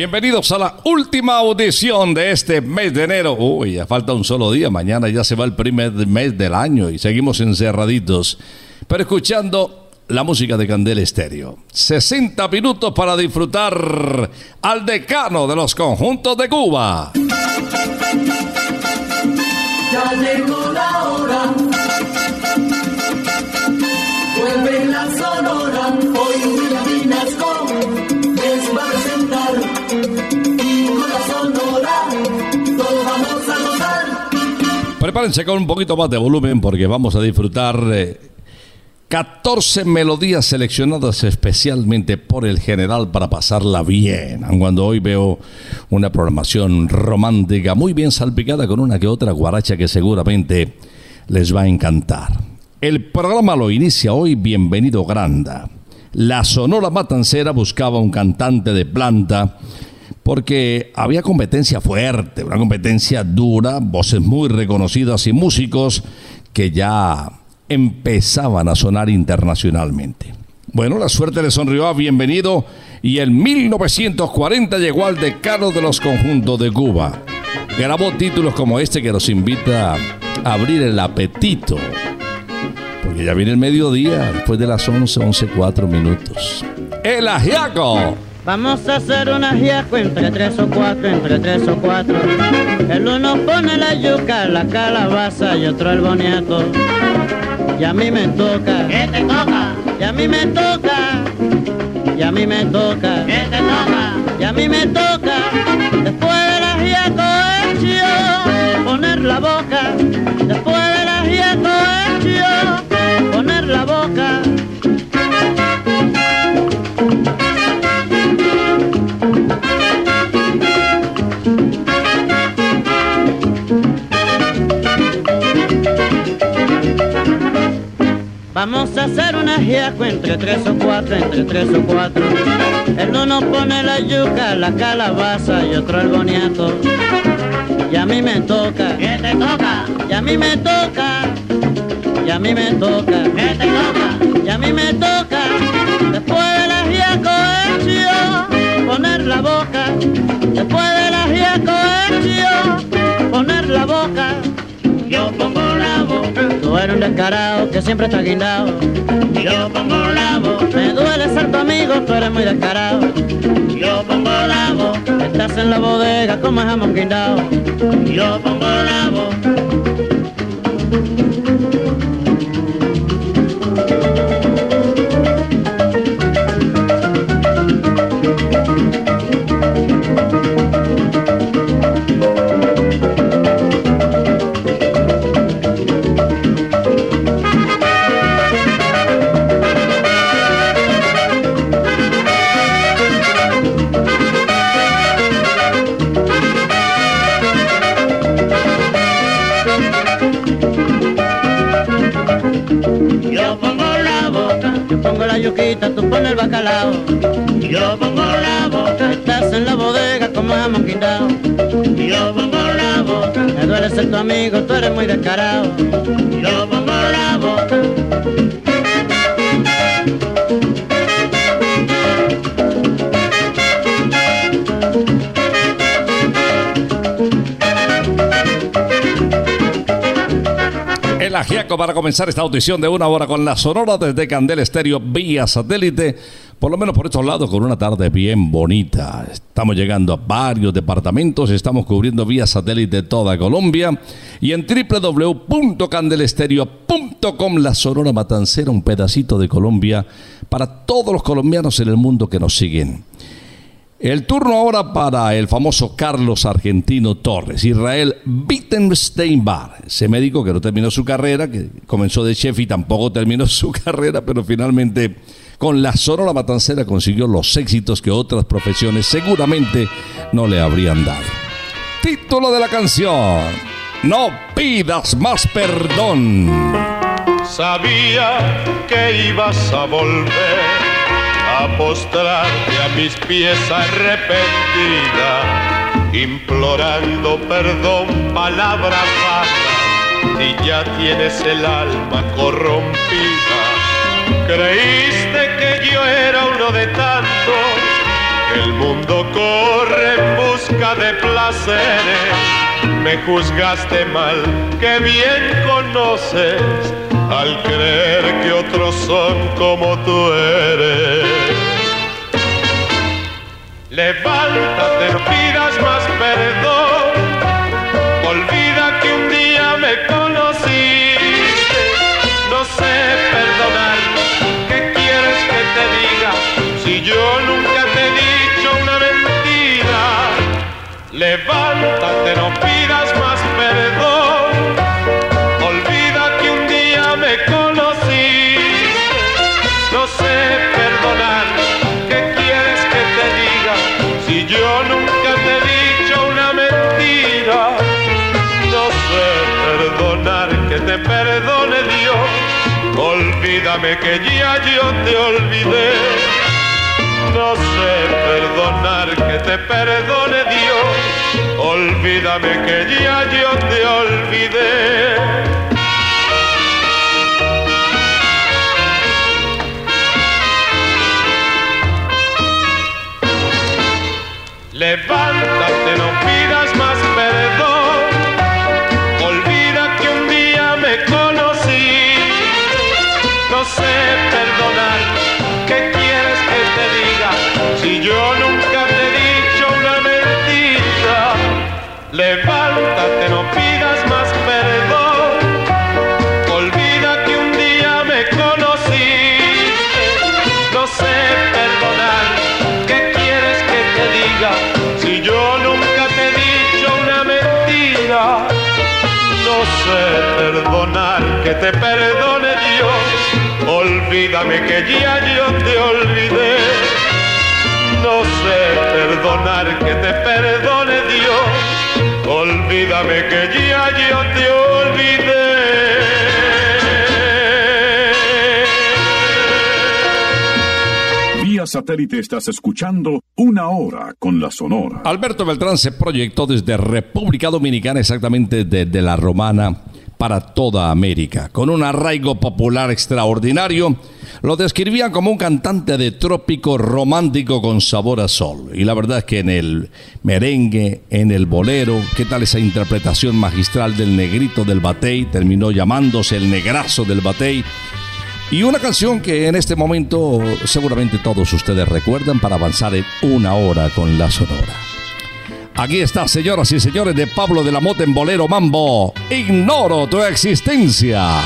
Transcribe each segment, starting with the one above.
Bienvenidos a la última audición de este mes de enero. Uy, ya falta un solo día. Mañana ya se va el primer mes del año y seguimos encerraditos. Pero escuchando la música de Candel Estéreo. 60 minutos para disfrutar al decano de los conjuntos de Cuba. Ya llegó la hora. Prepárense con un poquito más de volumen porque vamos a disfrutar eh, 14 melodías seleccionadas especialmente por el general para pasarla bien. Cuando hoy veo una programación romántica muy bien salpicada con una que otra guaracha que seguramente les va a encantar. El programa lo inicia hoy Bienvenido Granda. La Sonora Matancera buscaba un cantante de planta porque había competencia fuerte, una competencia dura, voces muy reconocidas y músicos que ya empezaban a sonar internacionalmente. Bueno, la suerte le sonrió a Bienvenido y en 1940 llegó al decano de los conjuntos de Cuba. Grabó títulos como este que nos invita a abrir el apetito. Porque ya viene el mediodía, después de las 11, 11, 4 minutos. El ajiaco Vamos a hacer una giaco entre tres o cuatro, entre tres o cuatro. El uno pone la yuca, la calabaza y otro el boniato. Y a mí me toca, ¿Qué te toca? y a mí me toca, y a mí me toca, ¿Qué te toca? y a mí me toca. Después de la giaco hecho, poner la boca. Después de la giaco hecho, poner la boca. Vamos a hacer una giaco entre tres o cuatro, entre tres o cuatro. El uno pone la yuca, la calabaza y otro el boniato. Y a mí me toca, ¿Qué te toca? y a mí me toca, y a mí me toca, ¿Qué te toca? y a mí me toca. Después de la giaco poner la boca. Después de la giaco poner la boca. Yo pongo la boca. Tú eres un descarado que siempre está guindado. Yo pongo la boca. Me duele ser tu amigo, tú eres muy descarado. Yo pongo la boca. Estás en la bodega como jamón guindado. Yo pongo la boca. Descarado. Yo pongo. El ajiaco para comenzar esta audición de una hora con la Sonora desde Candel Estéreo vía satélite, por lo menos por estos lados con una tarde bien bonita. Estamos llegando a varios departamentos, estamos cubriendo vía satélite toda Colombia y en www.candelestereo.com la Sonora Matancera, un pedacito de Colombia para todos los colombianos en el mundo que nos siguen. El turno ahora para el famoso Carlos Argentino Torres, Israel Wittensteinbar, ese médico que no terminó su carrera, que comenzó de chef y tampoco terminó su carrera, pero finalmente con la Sonora Matancera consiguió los éxitos que otras profesiones seguramente no le habrían dado. Título de la canción, No pidas más perdón. Sabía que ibas a volver a postrarte a mis pies arrepentida, implorando perdón, palabra vanas, si ya tienes el alma corrompida. Creíste que yo era uno de tantos, el mundo corre en busca de placeres. Me juzgaste mal, que bien conoces al creer que otros son como tú eres. Levántate, no pidas más perdón. Olvida que un día me conociste. No sé perdonar. ¿Qué quieres que te diga? Si yo nunca te he dicho una mentira. Levántate, Olvídame que ya yo te olvidé. No sé perdonar, que te perdone Dios. Olvídame que ya yo te olvidé. Te perdone Dios. Olvídame que ya yo te olvidé. No sé perdonar. Que te perdone Dios. Olvídame que ya yo te olvidé. Vía satélite estás escuchando Una Hora con la Sonora. Alberto Beltrán se proyectó desde República Dominicana, exactamente desde la Romana, para toda América. Con un arraigo popular extraordinario, lo describían como un cantante de trópico romántico con sabor a sol. Y la verdad es que en el merengue, en el bolero, ¿qué tal esa interpretación magistral del negrito del batey? Terminó llamándose el negrazo del batey. Y una canción que en este momento seguramente todos ustedes recuerdan para avanzar en una hora con la sonora. Aquí está, señoras y señores, de Pablo de la Mota en Bolero Mambo. Ignoro tu existencia.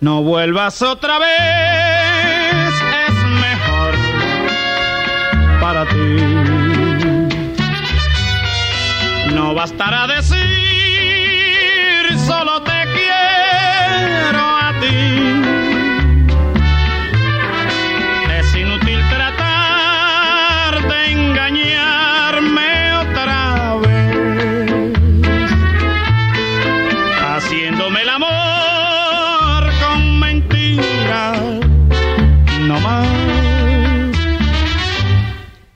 No vuelvas otra vez, es mejor para ti. No bastará decir,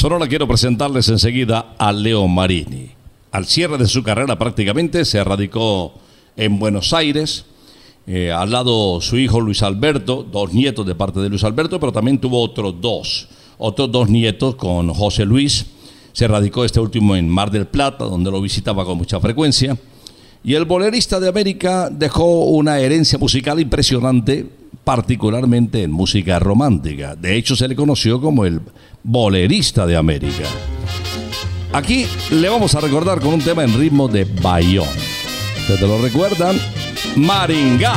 Sonora quiero presentarles enseguida a Leo Marini. Al cierre de su carrera prácticamente se radicó en Buenos Aires. Eh, al lado su hijo Luis Alberto, dos nietos de parte de Luis Alberto, pero también tuvo otros dos, otros dos nietos con José Luis. Se radicó este último en Mar del Plata, donde lo visitaba con mucha frecuencia. Y el bolerista de América dejó una herencia musical impresionante, particularmente en música romántica. De hecho, se le conoció como el bolerista de América. Aquí le vamos a recordar con un tema en ritmo de Bayón. ¿Ustedes lo recuerdan? Maringá.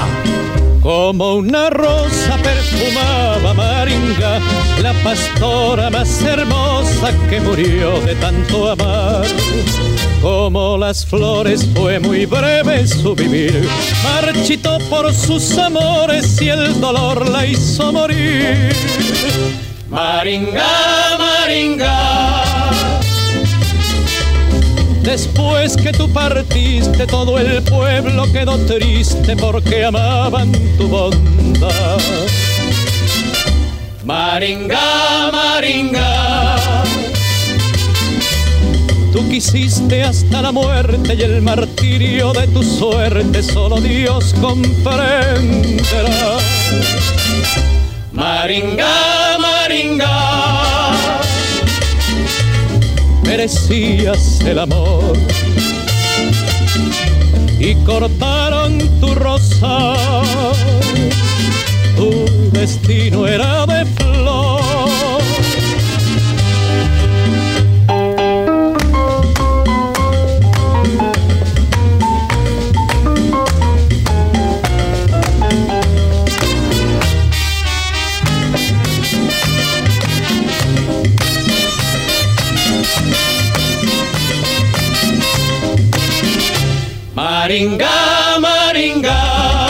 Como una rosa perfumaba Maringa, la pastora más hermosa que murió de tanto amar. Como las flores fue muy breve su vivir, marchitó por sus amores y el dolor la hizo morir. Maringa, Maringa. Después que tú partiste, todo el pueblo quedó triste porque amaban tu bondad. Maringa, Maringa. Tú quisiste hasta la muerte y el martirio de tu suerte solo Dios comprenderá. Maringa, Maringa, merecías el amor y cortaron tu rosa. Tu destino era Maringa, Maringa.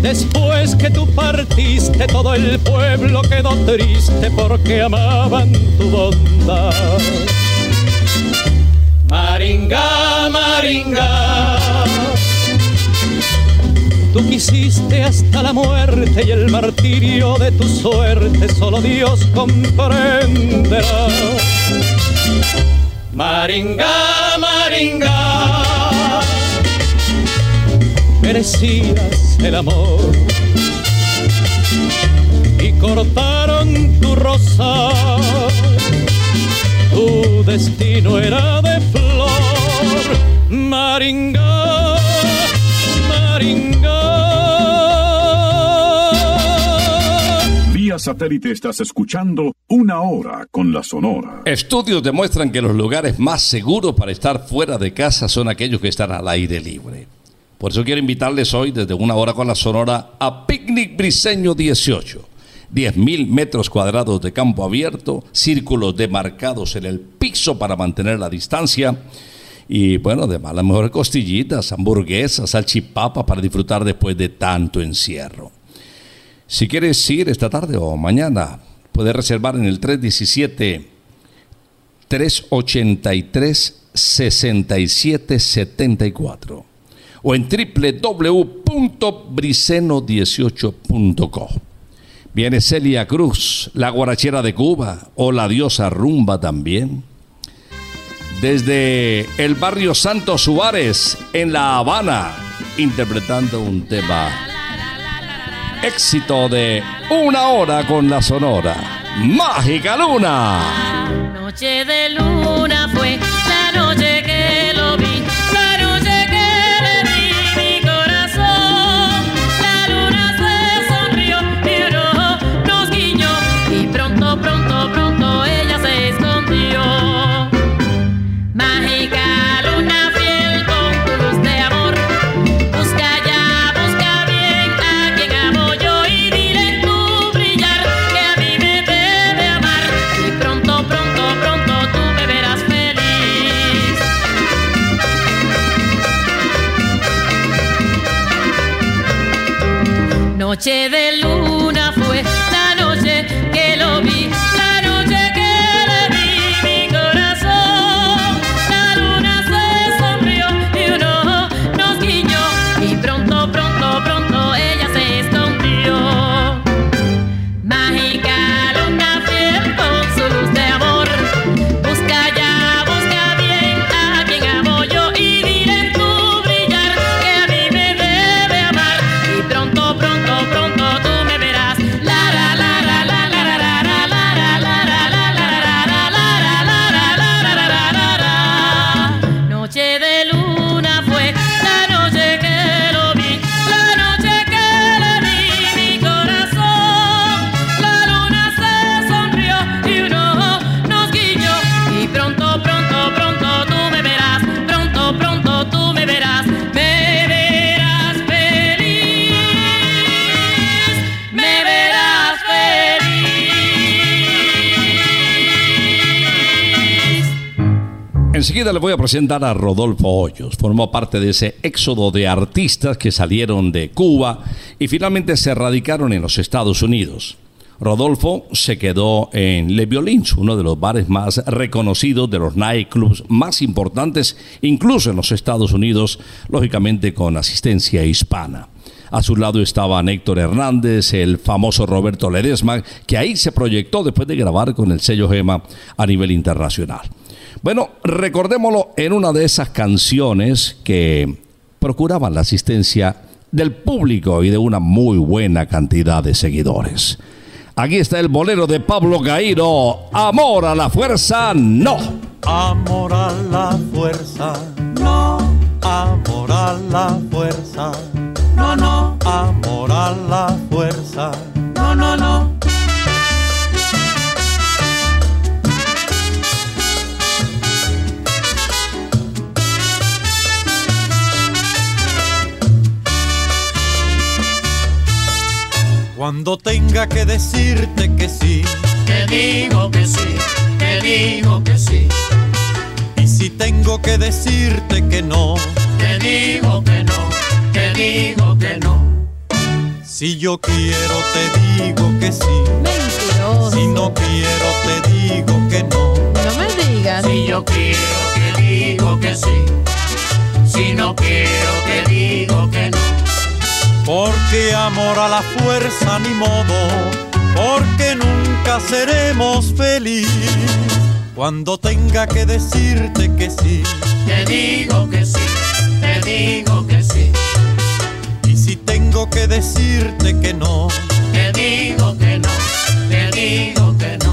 Después que tú partiste, todo el pueblo quedó triste porque amaban tu bondad. Maringa, Maringa. Tú quisiste hasta la muerte y el martirio de tu suerte solo Dios comprenderá. Maringa, Maringa, merecías el amor. Y cortaron tu rosa. Tu destino era de flor, Maringa, Satélite estás escuchando Una Hora con la Sonora. Estudios demuestran que los lugares más seguros para estar fuera de casa son aquellos que están al aire libre. Por eso quiero invitarles hoy desde una hora con la Sonora a Picnic Briseño 18. 10.000 metros cuadrados de campo abierto, círculos demarcados en el piso para mantener la distancia y bueno, además las mejores costillitas, hamburguesas, salchipapas para disfrutar después de tanto encierro. Si quieres ir esta tarde o mañana, puedes reservar en el 317 383 6774 o en www.briseno18.co. Viene Celia Cruz, la guarachera de Cuba o la diosa rumba también. Desde el barrio Santo Suárez, en La Habana, interpretando un tema éxito de Una hora con la Sonora. Mágica Luna. Noche de luna Noche de Enseguida le voy a presentar a Rodolfo Hoyos. Formó parte de ese éxodo de artistas que salieron de Cuba y finalmente se radicaron en los Estados Unidos. Rodolfo se quedó en Le Violins, uno de los bares más reconocidos de los nightclubs más importantes, incluso en los Estados Unidos, lógicamente con asistencia hispana. A su lado estaba Héctor Hernández, el famoso Roberto Ledesma, que ahí se proyectó después de grabar con el sello Gema a nivel internacional. Bueno, recordémoslo en una de esas canciones que procuraban la asistencia del público y de una muy buena cantidad de seguidores. Aquí está el bolero de Pablo Gairo, Amor a la fuerza, no. Amor a la fuerza, no. Amor a la fuerza, no, no. Amor a la fuerza, no, no, no. Cuando tenga que decirte que sí, Te digo que sí, te digo que sí, y si tengo que decirte que no, te digo que no, te digo que no. si yo quiero te digo que sí, Mentiroso. si no quiero te digo que no. No me digas. Si yo quiero te digo que sí, si no quiero te digo que no. Porque amor a la fuerza ni modo, porque nunca seremos feliz. Cuando tenga que decirte que sí, Te digo que sí, te digo que sí, y si tengo que decirte que no, te digo que no, te digo que no.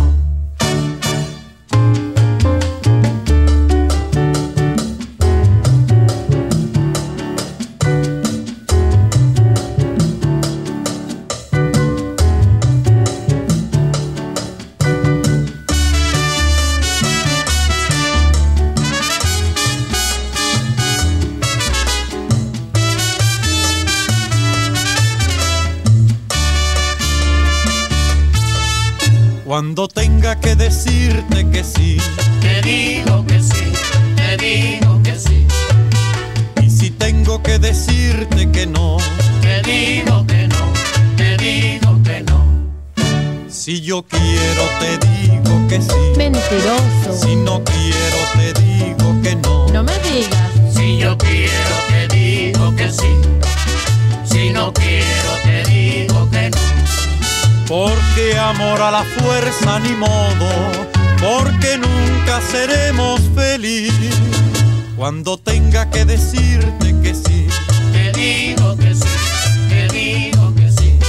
Cuando tenga que decirte que sí, Te digo que sí, te digo que sí, y si tengo que decirte que no, te digo que no, te digo que no. si yo quiero te digo que sí, Mentiroso. si no quiero te digo que no. No me digas. Si yo quiero te digo que sí, si no quiero te digo que no. Porque amor a la fuerza ni modo, porque nunca seremos feliz. Cuando tenga que decirte que sí, Te digo que sí, te digo que sí,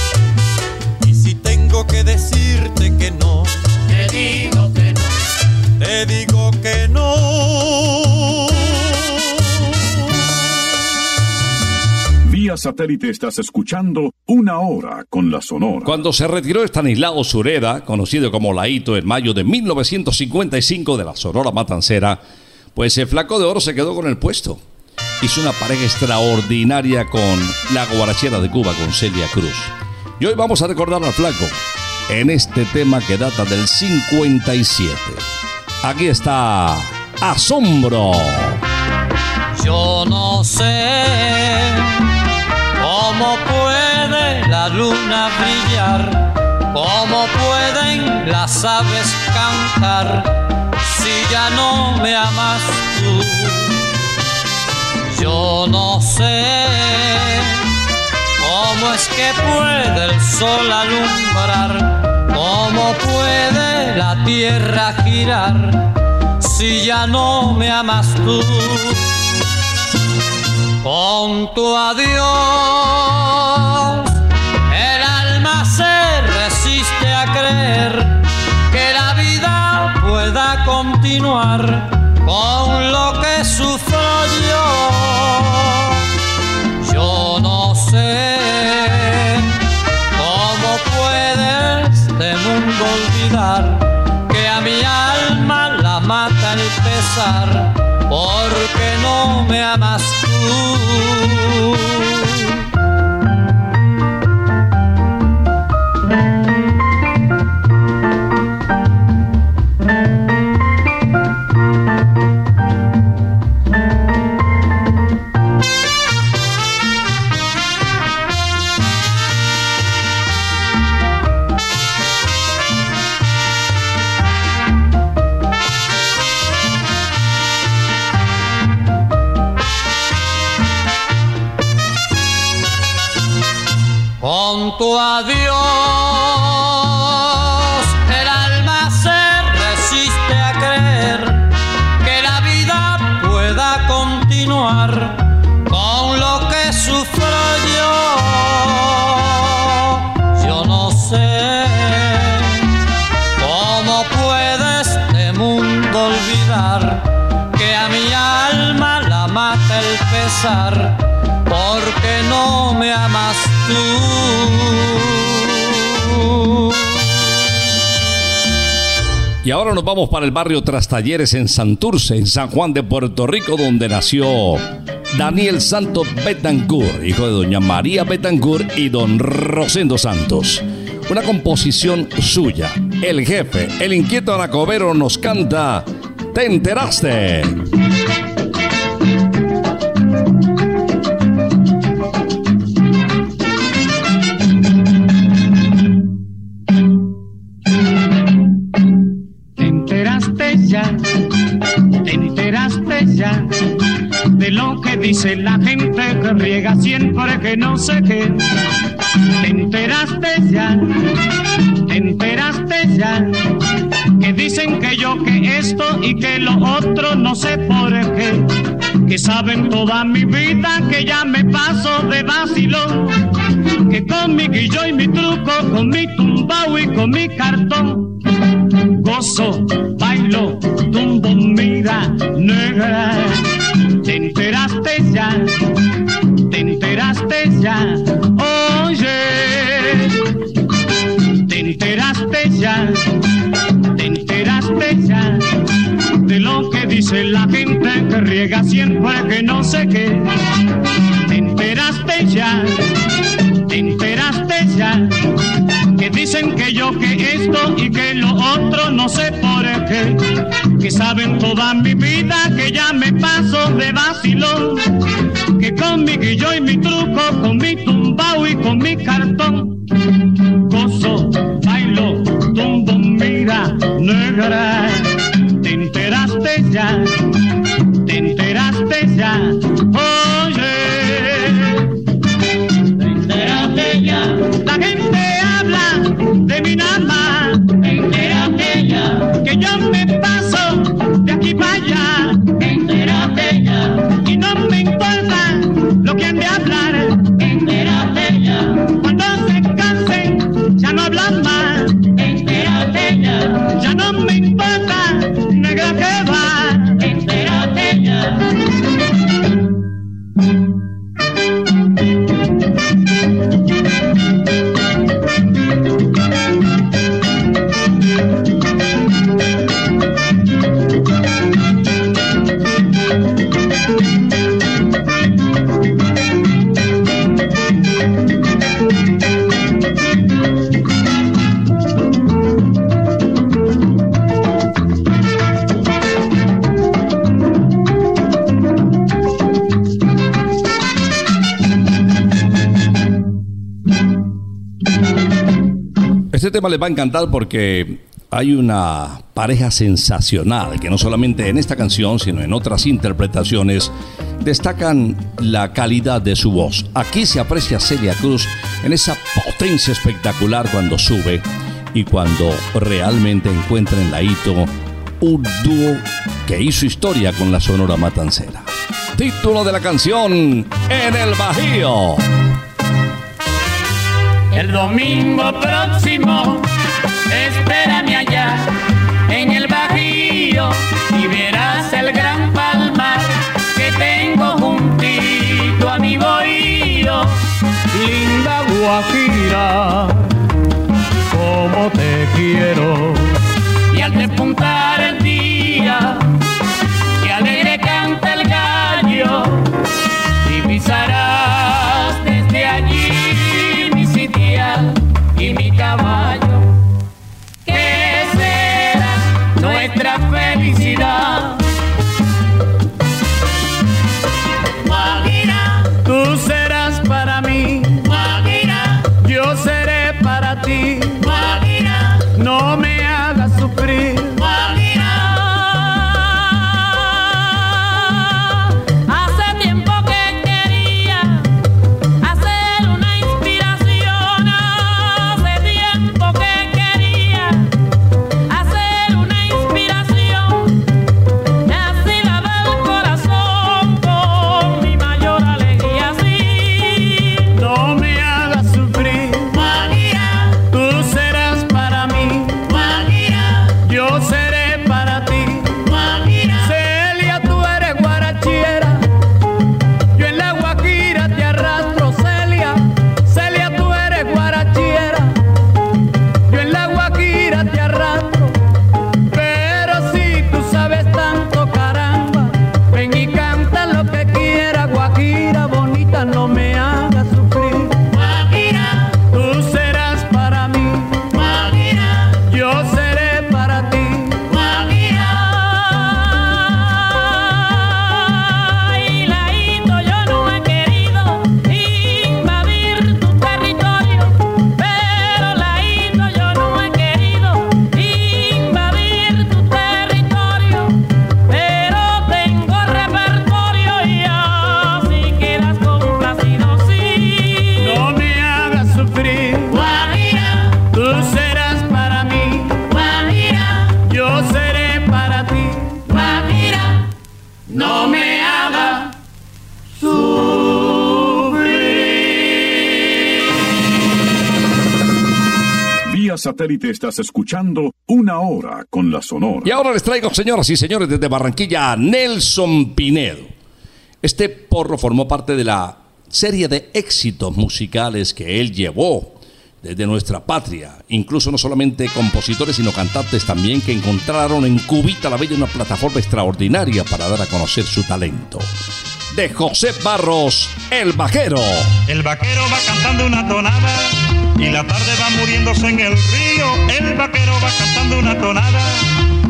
y si tengo que decirte que no, te digo que no. te digo que no. Vía satélite estás escuchando Una Hora con la Sonora. Cuando se retiró Estanislao Sureda, conocido como Laito, en mayo de 1955 de la Sonora Matancera, pues el flaco de oro se quedó con el puesto. Hizo una pareja extraordinaria con la guarachera de Cuba, con Celia Cruz. Y hoy vamos a recordar al flaco en este tema que data del 57. Aquí está Asombro. Yo no sé cómo puede la luna brillar, cómo pueden las aves cantar si ya no me amas tú. Yo no sé cómo es que puede el sol alumbrar, cómo puede la tierra girar si ya no me amas tú. Con tu adiós, el alma se resiste a creer que la vida pueda continuar con lo vamos para el barrio Trastalleres en Santurce, en San Juan de Puerto Rico, donde nació Daniel Santos Betancourt, hijo de doña María Betancourt y don Rosendo Santos. Una composición suya. El jefe, el inquieto anacobero, nos canta ¿Te enteraste? Dice la gente que riega siempre que no sé qué. Te enteraste ya, te enteraste ya que dicen que yo que esto y que lo otro no sé por qué. Que saben toda mi vida que ya me paso de vacilón. Que con mi guillo y mi truco, con mi tumbao y con mi cartón gozo, bailo, tumbo, mira, negra. Te enteraste ya, te enteraste ya, oye. Te enteraste ya, te enteraste ya de lo que dice la gente que riega siempre que no sé qué. Te enteraste ya, te enteraste ya que dicen que yo que esto y que lo otro no sé por qué, que saben toda mi vida que ya me paso de vacilón, que con mi guillo y mi truco, con mi tumbao y con mi cartón, gozo, bailo, tumbo, mira, negra, te enteraste ya, te enteraste ya. Les va a encantar porque hay una pareja sensacional que no solamente en esta canción, sino en otras interpretaciones destacan la calidad de su voz. Aquí se aprecia Celia Cruz en esa potencia espectacular cuando sube y cuando realmente encuentra en la hito un dúo que hizo historia con la Sonora Matancera. Título de la canción En el Bajío. El domingo próximo, quiero. Satélite estás escuchando Una Hora con la Sonora. Y ahora les traigo, señoras y señores, desde Barranquilla a Nelson Pinedo. Este porro formó parte de la serie de éxitos musicales que él llevó desde nuestra patria. Incluso no solamente compositores, sino cantantes también que encontraron en Cubita la Bella una plataforma extraordinaria para dar a conocer su talento. De José Barros, el vaquero. El vaquero va cantando una tonada y la tarde va muriéndose en el río. El vaquero va cantando una tonada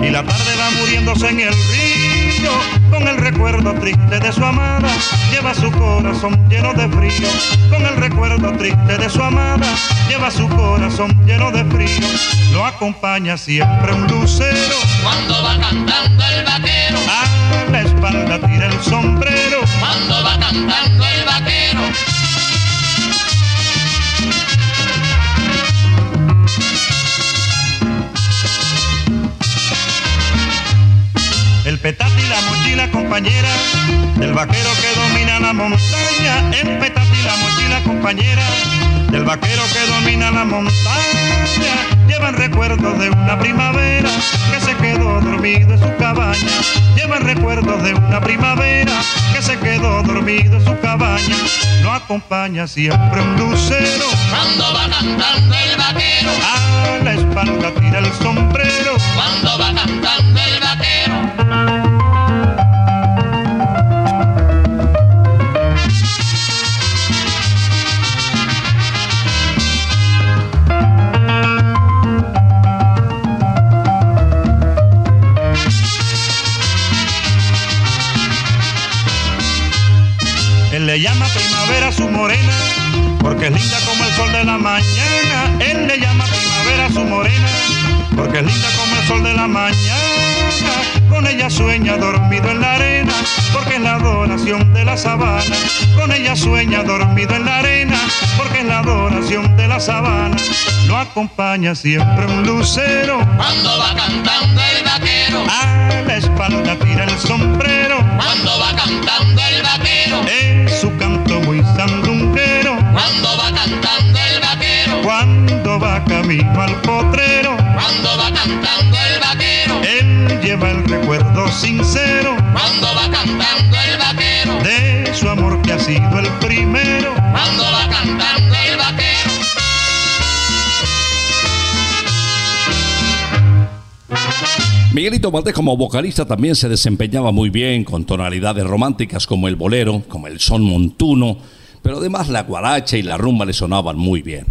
y la tarde va muriéndose en el río. Con el recuerdo triste de su amada, lleva su corazón lleno de frío. Con el recuerdo triste de su amada, lleva su corazón lleno de frío. Lo acompaña siempre un lucero. Cuando va cantando el vaquero, A la espalda tira el sombrero. cuando va cantando Y la mochila compañera del vaquero que domina la montaña. Y la mochila compañera del vaquero que domina la montaña. Llevan recuerdos de una primavera que se quedó dormido en su cabaña. Llevan recuerdos de una primavera que se quedó dormido en su cabaña. Lo acompaña siempre un lucero. cuando va cantando el vaquero, A la espalda tira el sombrero. cuando va cantando porque es linda como el sol de la mañana. Él le llama primavera a su morena, porque es linda como el sol de la mañana. Con ella sueña dormido en la arena, porque es la adoración de la sabana. Con ella sueña dormido en la arena, porque es la adoración de la sabana. Lo acompaña siempre un lucero. Cuando va cantando el vaquero, A la espalda tira el sombrero. Miguelito Valdés como vocalista también se desempeñaba muy bien con tonalidades románticas como el bolero, como el son montuno, pero además la guaracha y la rumba le sonaban muy bien.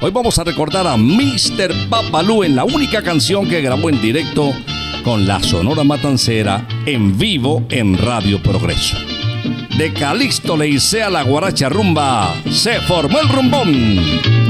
Hoy vamos a recordar a Mr. Papalú en la única canción que grabó en directo con la Sonora Matancera en vivo en Radio Progreso. De Calixto le hice a la guaracha rumba, se formó el rumbón.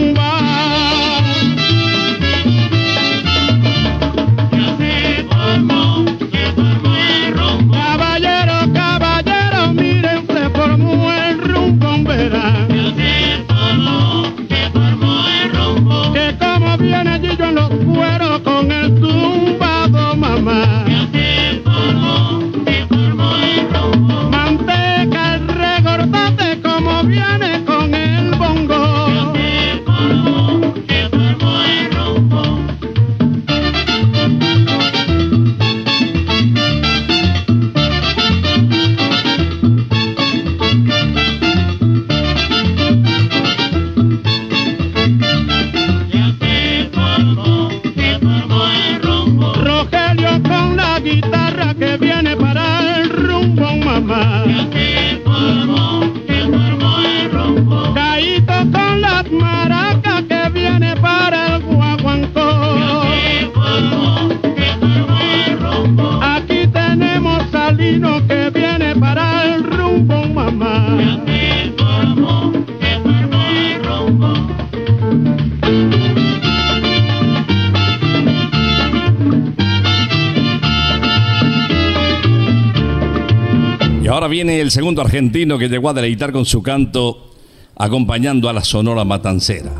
Viene el segundo argentino que llegó a deleitar con su canto acompañando a la Sonora Matancera.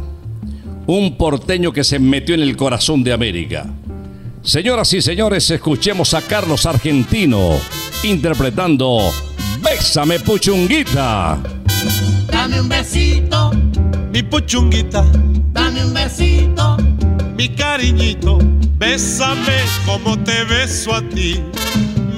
Un porteño que se metió en el corazón de América. Señoras y señores, escuchemos a Carlos Argentino interpretando Bésame Puchunguita. Dame un besito, Mi puchunguita, dame un besito, mi cariñito, bésame como te beso a ti.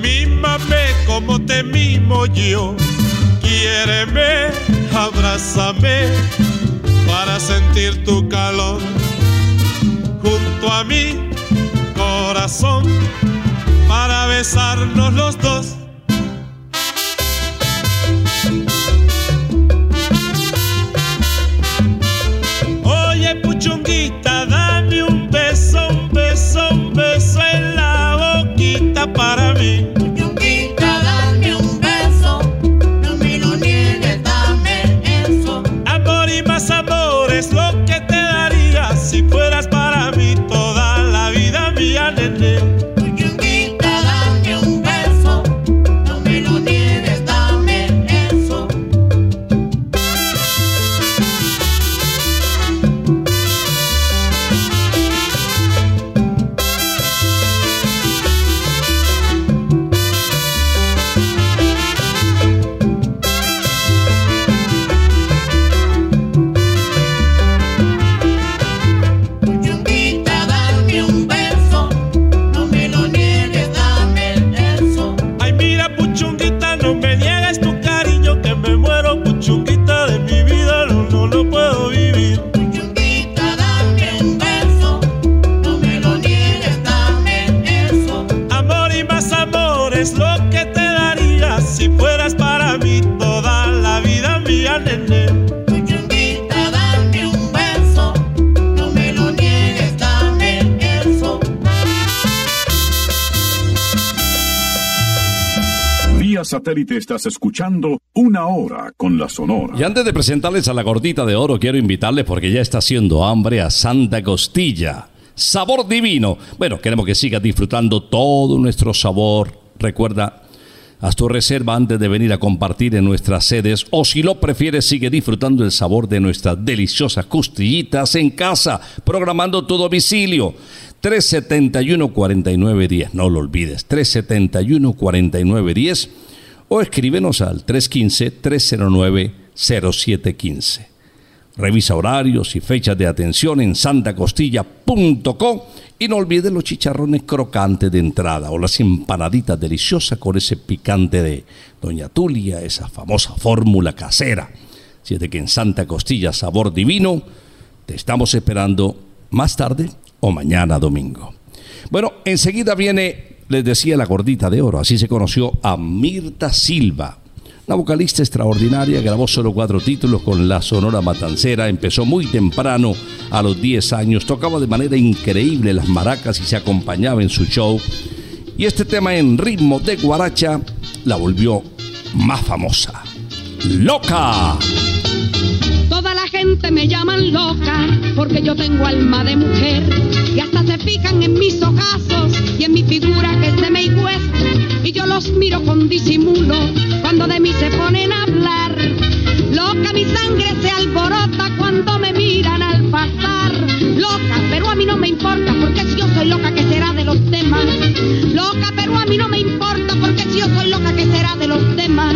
Mímame como te mimo yo. Quiéreme, abrázame para sentir tu calor. Junto a mi corazón para besarnos los dos. Satélite estás escuchando Una Hora con la Sonora. Y antes de presentarles a la gordita de oro, quiero invitarles porque ya está haciendo hambre a Santa Costilla. Sabor divino. Bueno, queremos que sigas disfrutando todo nuestro sabor. Recuerda, haz tu reserva antes de venir a compartir en nuestras sedes o si lo prefieres, sigue disfrutando el sabor de nuestras deliciosas costillitas en casa, programando tu domicilio. 371-4910, no lo olvides, 371-4910 o escríbenos al 315-309-0715. Revisa horarios y fechas de atención en santacostilla.com y no olvides los chicharrones crocantes de entrada o las empanaditas deliciosas con ese picante de Doña Tulia, esa famosa fórmula casera. Si es de que en Santa Costilla sabor divino, te estamos esperando más tarde o mañana domingo. Bueno, enseguida viene, les decía la gordita de oro, así se conoció a Mirta Silva. Una vocalista extraordinaria, grabó solo cuatro títulos con la Sonora Matancera, empezó muy temprano, a los 10 años, tocaba de manera increíble las maracas y se acompañaba en su show. Y este tema en ritmo de guaracha la volvió más famosa. ¡Loca! Toda la gente me llaman loca porque yo tengo alma de mujer y hasta se fijan en mis ojazos y en mi figura que es de May y yo los miro con disimulo cuando de mí se ponen a hablar. Loca mi sangre se alborota cuando me miran al pasar. Loca, pero a mí no me importa porque si yo soy loca que será de los demás. Loca, pero a mí no me importa porque si yo soy loca que será de los demás.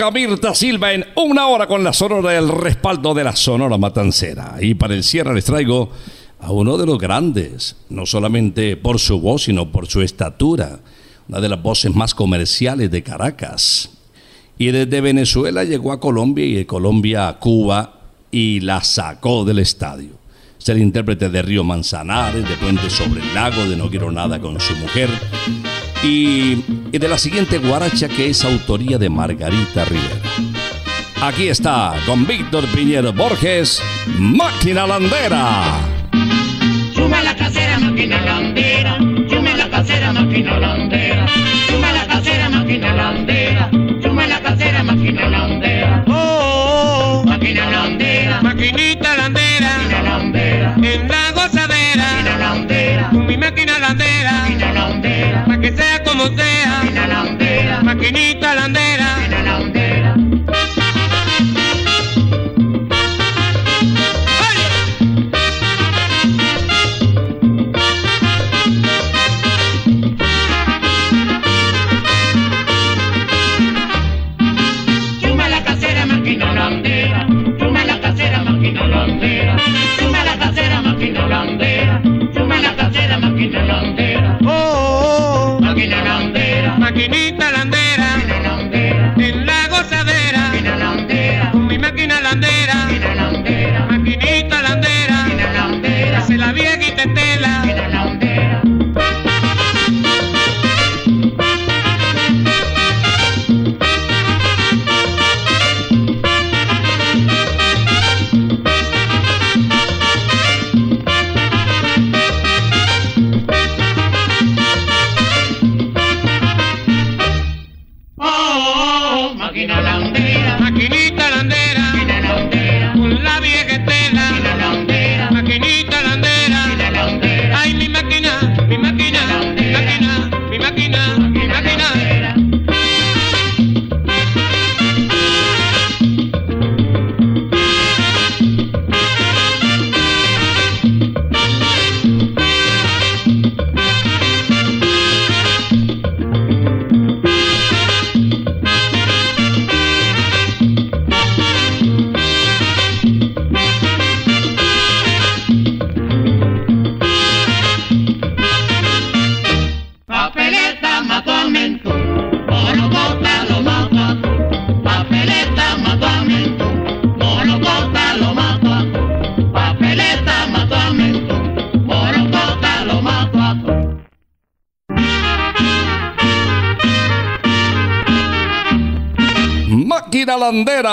Loca Mirta Silva en una hora con la sonora del respaldo de la Sonora Matancera. Y para el cierre les traigo a uno de los grandes, no solamente por su voz, sino por su estatura. Una de las voces más comerciales de Caracas. Y desde Venezuela llegó a Colombia y de Colombia a Cuba y la sacó del estadio. Es el intérprete de Río Manzanares, de Puente sobre el Lago, de No Quiero Nada con su mujer. Y, y de la siguiente guaracha que es autoría de Margarita Rivera. Aquí está con Víctor Piñero Borges, Máquina Landera. Suma la casera, máquina landera. Suma la casera, máquina landera. Suma la casera, máquina landera. Suma la casera, máquina landera. Oh, Máquina landera. maquinita landera, Máquina landera. en la gozadera, Máquina landera. con mi máquina landera, Máquina landera. pa' que sea maquinita landera.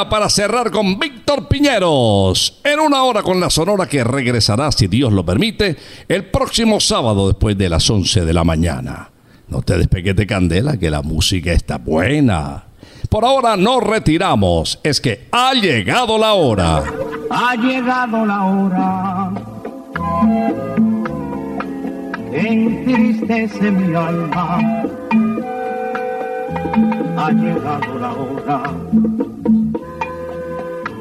Para cerrar con Víctor Piñeros. En una hora con la sonora que regresará, si Dios lo permite, el próximo sábado después de las 11 de la mañana. No te despegues de candela, que la música está buena. Por ahora nos retiramos. Es que ha llegado la hora. Ha llegado la hora. Entristece mi alma. Ha llegado la hora